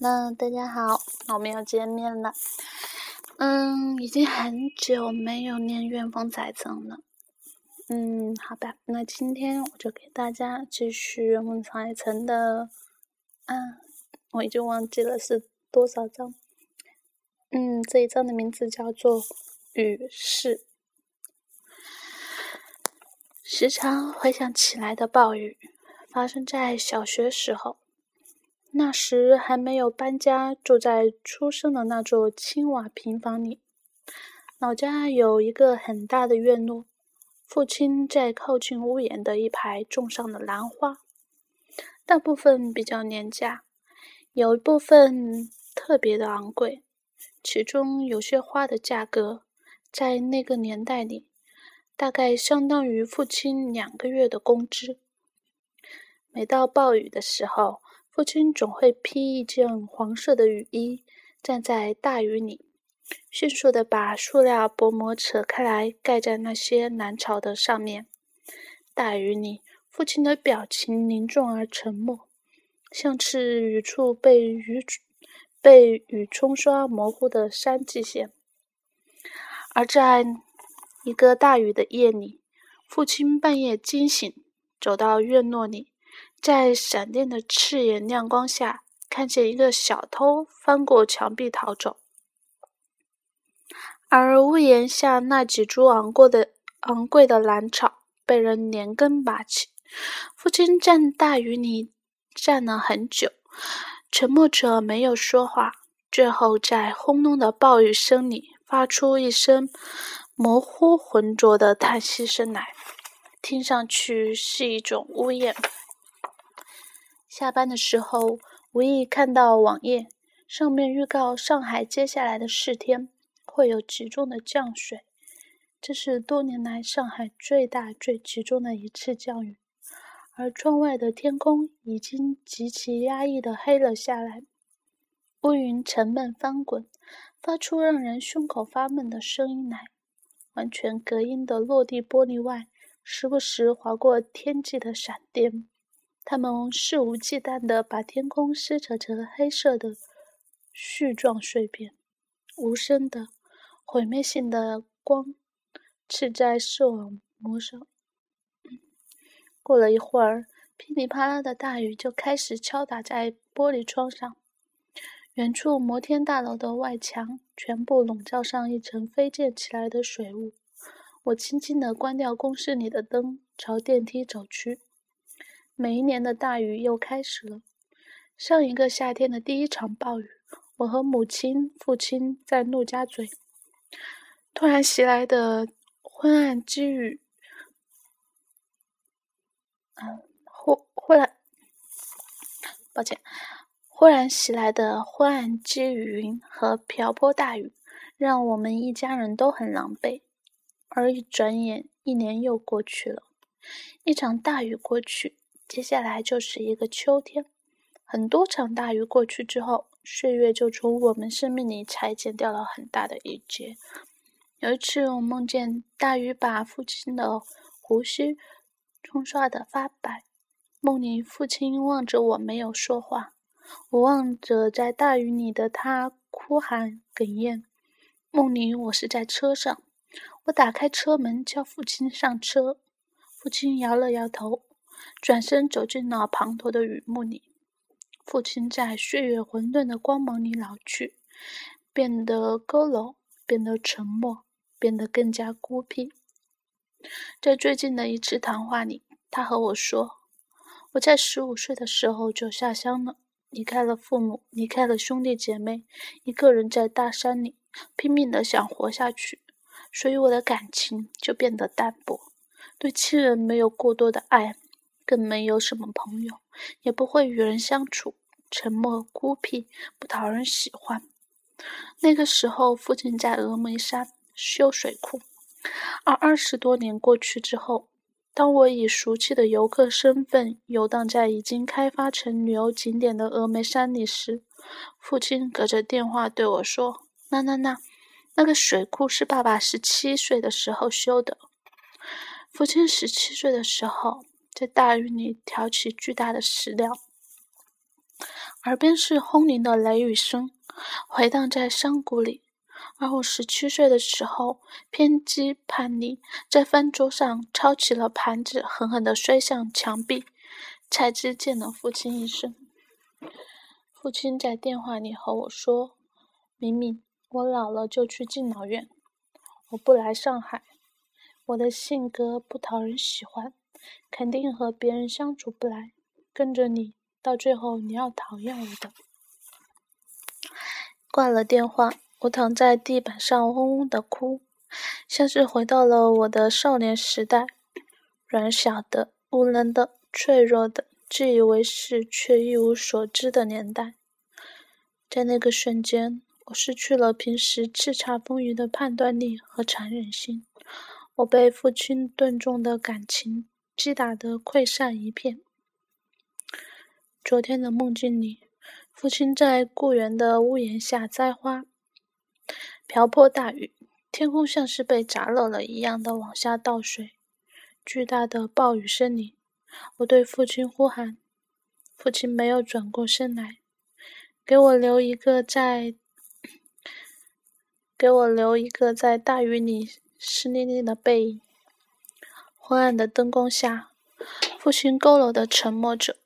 那大家好，我们又见面了。嗯，已经很久没有念怨风载层了。嗯，好吧，那今天我就给大家继续怨风载层的。啊，我已经忘记了是多少章。嗯，这一章的名字叫做雨势。时常回想起来的暴雨，发生在小学时候。那时还没有搬家，住在出生的那座青瓦平房里。老家有一个很大的院落，父亲在靠近屋檐的一排种上了兰花，大部分比较廉价，有一部分特别的昂贵。其中有些花的价格，在那个年代里，大概相当于父亲两个月的工资。每到暴雨的时候，父亲总会披一件黄色的雨衣，站在大雨里，迅速地把塑料薄膜扯开来，盖在那些兰草的上面。大雨里，父亲的表情凝重而沉默，像是雨处被雨被雨冲刷模糊的山际线。而在一个大雨的夜里，父亲半夜惊醒，走到院落里。在闪电的刺眼亮光下，看见一个小偷翻过墙壁逃走，而屋檐下那几株昂贵的昂贵的兰草被人连根拔起。父亲站大雨里站了很久，沉默着没有说话，最后在轰隆的暴雨声里发出一声模糊浑浊的叹息声来，听上去是一种呜咽。下班的时候，无意看到网页，上面预告上海接下来的四天会有集中的降水，这是多年来上海最大、最集中的一次降雨。而窗外的天空已经极其压抑的黑了下来，乌云沉闷翻滚，发出让人胸口发闷的声音来。完全隔音的落地玻璃外，时不时划过天际的闪电。他们肆无忌惮地把天空撕扯成黑色的絮状碎片，无声的、毁灭性的光刺在视网膜上。过了一会儿，噼里啪啦的大雨就开始敲打在玻璃窗上。远处摩天大楼的外墙全部笼罩上一层飞溅起来的水雾。我轻轻地关掉公室里的灯，朝电梯走去。每一年的大雨又开始了。上一个夏天的第一场暴雨，我和母亲、父亲在陆家嘴。突然袭来的昏暗积雨，嗯，忽忽然，抱歉，忽然袭来的昏暗积雨云和瓢泼大雨，让我们一家人都很狼狈。而一转眼，一年又过去了。一场大雨过去。接下来就是一个秋天，很多场大雨过去之后，岁月就从我们生命里裁剪掉了很大的一截。有一次，我梦见大雨把父亲的胡须冲刷得发白，梦里父亲望着我没有说话，我望着在大雨里的他哭喊哽咽。梦里我是在车上，我打开车门叫父亲上车，父亲摇了摇头。转身走进了滂沱的雨幕里，父亲在岁月混沌的光芒里老去，变得佝偻，变得沉默，变得更加孤僻。在最近的一次谈话里，他和我说：“我在十五岁的时候就下乡了，离开了父母，离开了兄弟姐妹，一个人在大山里拼命的想活下去，所以我的感情就变得淡薄，对亲人没有过多的爱。”更没有什么朋友，也不会与人相处，沉默孤僻，不讨人喜欢。那个时候，父亲在峨眉山修水库，而二十多年过去之后，当我以熟悉的游客身份游荡在已经开发成旅游景点的峨眉山里时，父亲隔着电话对我说：“那那那，那个水库是爸爸十七岁的时候修的。父亲十七岁的时候。”在大雨里挑起巨大的石料，耳边是轰鸣的雷雨声，回荡在山谷里。而我十七岁的时候，偏激叛逆，在饭桌上抄起了盘子，狠狠地摔向墙壁，才知见了父亲一声。父亲在电话里和我说：“明明，我老了就去敬老院，我不来上海。我的性格不讨人喜欢，肯定和别人相处不来。跟着你，到最后你要讨厌我的。”挂了电话，我躺在地板上嗡嗡的哭，像是回到了我的少年时代，软小的、无能的、脆弱的。自以为是却一无所知的年代，在那个瞬间，我失去了平时叱咤风云的判断力和残忍心。我被父亲钝重的感情击打得溃散一片。昨天的梦境里，父亲在故园的屋檐下栽花，瓢泼大雨，天空像是被砸漏了一样的往下倒水。巨大的暴雨声里。我对父亲呼喊，父亲没有转过身来，给我留一个在，给我留一个在大雨里湿淋淋的背影。昏暗的灯光下，父亲佝偻的沉默着。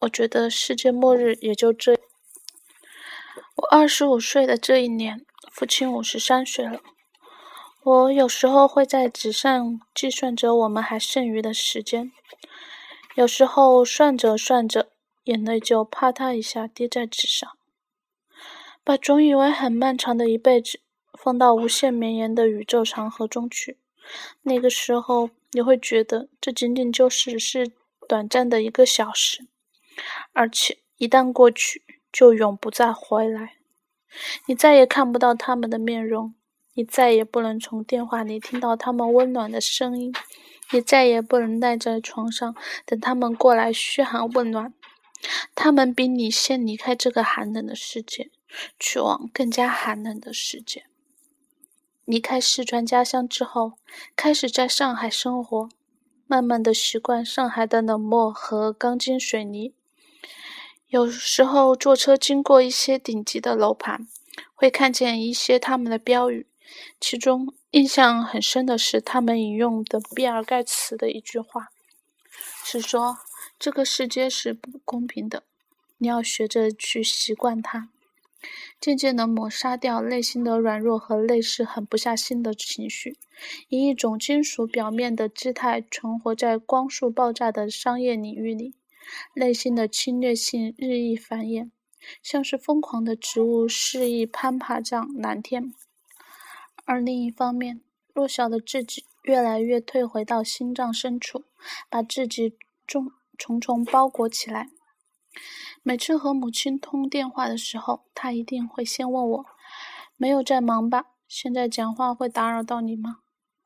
我觉得世界末日也就这。我二十五岁的这一年，父亲五十三岁了。我有时候会在纸上计算着我们还剩余的时间。有时候算着算着，眼泪就啪嗒一下滴在纸上。把总以为很漫长的一辈子放到无限绵延的宇宙长河中去，那个时候你会觉得这仅仅就是是短暂的一个小时，而且一旦过去，就永不再回来。你再也看不到他们的面容，你再也不能从电话里听到他们温暖的声音。你再也不能赖在床上等他们过来嘘寒问暖，他们比你先离开这个寒冷的世界，去往更加寒冷的世界。离开四川家乡之后，开始在上海生活，慢慢的习惯上海的冷漠和钢筋水泥。有时候坐车经过一些顶级的楼盘，会看见一些他们的标语，其中。印象很深的是，他们引用的比尔盖茨的一句话，是说这个世界是不公平的，你要学着去习惯它，渐渐地抹杀掉内心的软弱和类似狠不下心的情绪，以一种金属表面的姿态存活在光速爆炸的商业领域里，内心的侵略性日益繁衍，像是疯狂的植物肆意攀爬上蓝天。而另一方面，弱小的自己越来越退回到心脏深处，把自己重重重包裹起来。每次和母亲通电话的时候，她一定会先问我：“没有在忙吧？现在讲话会打扰到你吗？”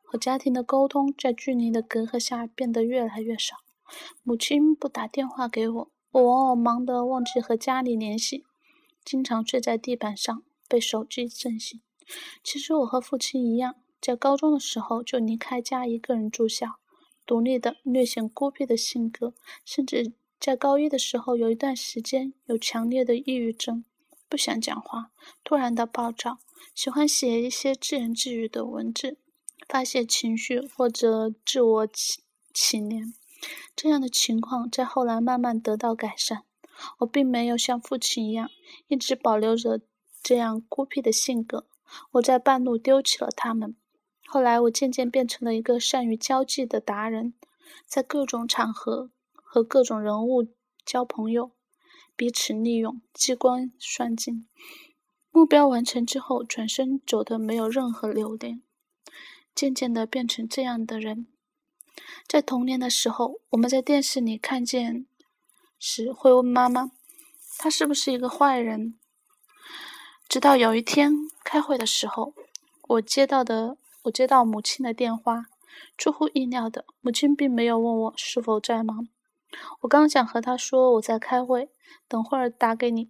和家庭的沟通在距离的隔阂下变得越来越少。母亲不打电话给我，我往往忙得忘记和家里联系，经常睡在地板上，被手机震醒。其实我和父亲一样，在高中的时候就离开家一个人住校，独立的略显孤僻的性格，甚至在高一的时候有一段时间有强烈的抑郁症，不想讲话，突然的暴躁，喜欢写一些自言自语的文字，发泄情绪或者自我起起念。这样的情况在后来慢慢得到改善。我并没有像父亲一样一直保留着这样孤僻的性格。我在半路丢弃了他们。后来，我渐渐变成了一个善于交际的达人，在各种场合和各种人物交朋友，彼此利用，机关算尽。目标完成之后，转身走的没有任何留恋。渐渐的变成这样的人。在童年的时候，我们在电视里看见时，会问妈妈：“他是不是一个坏人？”直到有一天开会的时候，我接到的我接到母亲的电话，出乎意料的，母亲并没有问我是否在忙。我刚想和他说我在开会，等会儿打给你。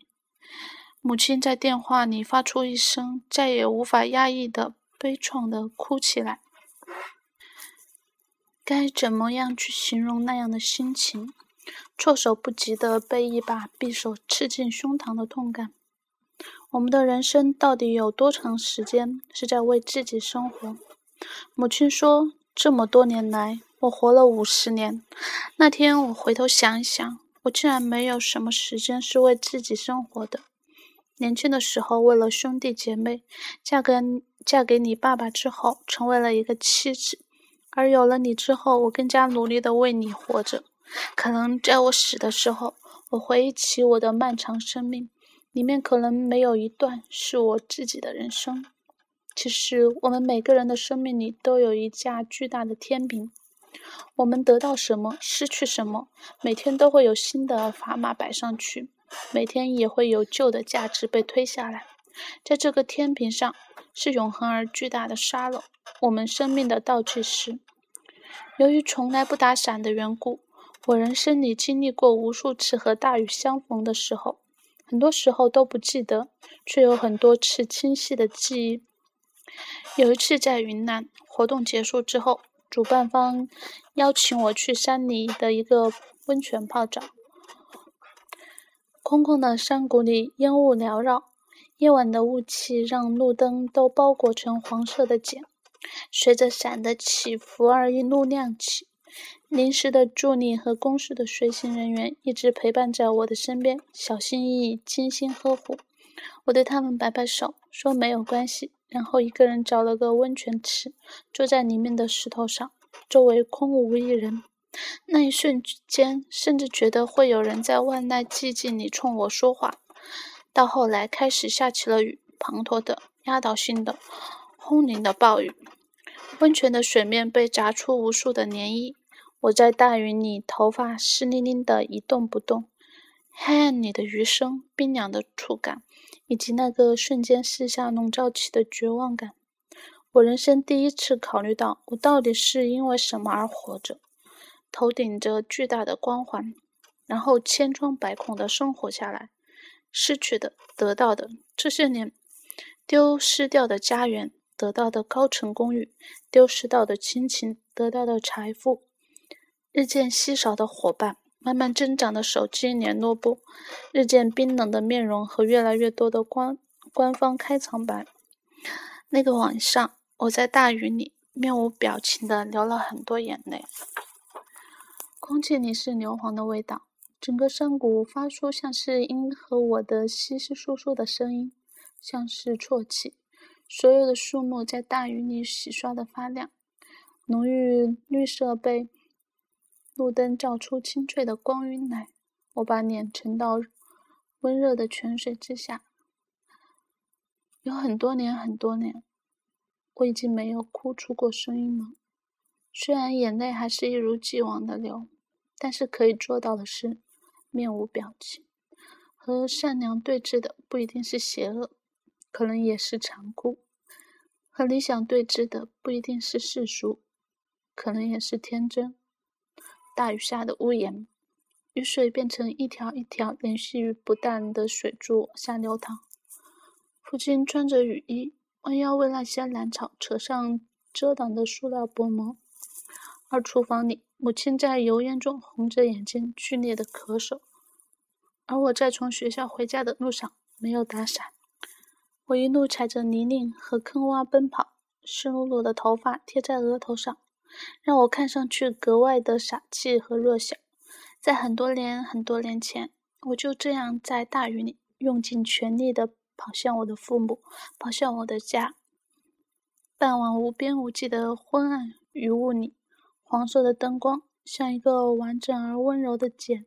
母亲在电话里发出一声再也无法压抑的悲怆的哭起来。该怎么样去形容那样的心情？措手不及的被一把匕首刺进胸膛的痛感。我们的人生到底有多长时间是在为自己生活？母亲说，这么多年来，我活了五十年。那天我回头想一想，我竟然没有什么时间是为自己生活的。年轻的时候，为了兄弟姐妹，嫁给嫁给你爸爸之后，成为了一个妻子；而有了你之后，我更加努力的为你活着。可能在我死的时候，我回忆起我的漫长生命，里面可能没有一段是我自己的人生。其实，我们每个人的生命里都有一架巨大的天平，我们得到什么，失去什么，每天都会有新的砝码摆上去。每天也会有旧的价值被推下来，在这个天平上是永恒而巨大的沙漏，我们生命的倒计时。由于从来不打伞的缘故，我人生里经历过无数次和大雨相逢的时候，很多时候都不记得，却有很多次清晰的记忆。有一次在云南活动结束之后，主办方邀请我去山里的一个温泉泡澡。空空的山谷里，烟雾缭绕，夜晚的雾气让路灯都包裹成黄色的茧，随着伞的起伏而一路亮起。临时的助理和公司的随行人员一直陪伴在我的身边，小心翼翼、精心呵护。我对他们摆摆手，说没有关系，然后一个人找了个温泉池，坐在里面的石头上，周围空无一人。那一瞬间，甚至觉得会有人在万籁寂静里冲我说话。到后来，开始下起了雨，滂沱的、压倒性的、轰鸣的暴雨。温泉的水面被砸出无数的涟漪。我在大雨里，头发湿淋淋的，一动不动。黑暗里的余生，冰凉的触感，以及那个瞬间四下笼罩起的绝望感。我人生第一次考虑到，我到底是因为什么而活着。头顶着巨大的光环，然后千疮百孔的生活下来，失去的、得到的，这些年丢失掉的家园，得到的高层公寓，丢失到的亲情，得到的财富，日渐稀少的伙伴，慢慢增长的手机联络簿，日渐冰冷的面容和越来越多的官官方开场白。那个晚上，我在大雨里面无表情的流了很多眼泪。空气里是硫磺的味道，整个山谷发出像是鹰和我的稀稀疏疏的声音，像是啜泣。所有的树木在大雨里洗刷的发亮，浓郁绿色被路灯照出清脆的光晕来。我把脸沉到温热的泉水之下，有很多年，很多年，我已经没有哭出过声音了。虽然眼泪还是一如既往的流。但是可以做到的是，面无表情。和善良对峙的不一定是邪恶，可能也是残酷；和理想对峙的不一定是世俗，可能也是天真。大雨下的屋檐，雨水变成一条一条连续不断的水柱往下流淌。父亲穿着雨衣，弯腰为那些兰草扯上遮挡的塑料薄膜。而厨房里，母亲在油烟中红着眼睛，剧烈的咳嗽。而我在从学校回家的路上没有打伞，我一路踩着泥泞和坑洼奔跑，湿漉漉的头发贴在额头上，让我看上去格外的傻气和弱小。在很多年很多年前，我就这样在大雨里用尽全力的跑向我的父母，跑向我的家。傍晚无边无际的昏暗雨雾里。黄色的灯光像一个完整而温柔的茧，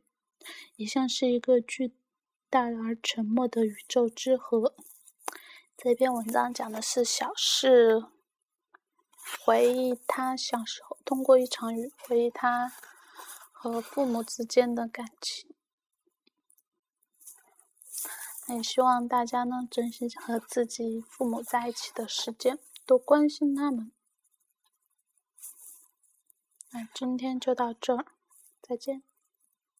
也像是一个巨大而沉默的宇宙之河。这篇文章讲的是小事回忆他小时候，通过一场雨回忆他和父母之间的感情。也希望大家呢珍惜和自己父母在一起的时间，多关心他们。那今天就到这儿，再见。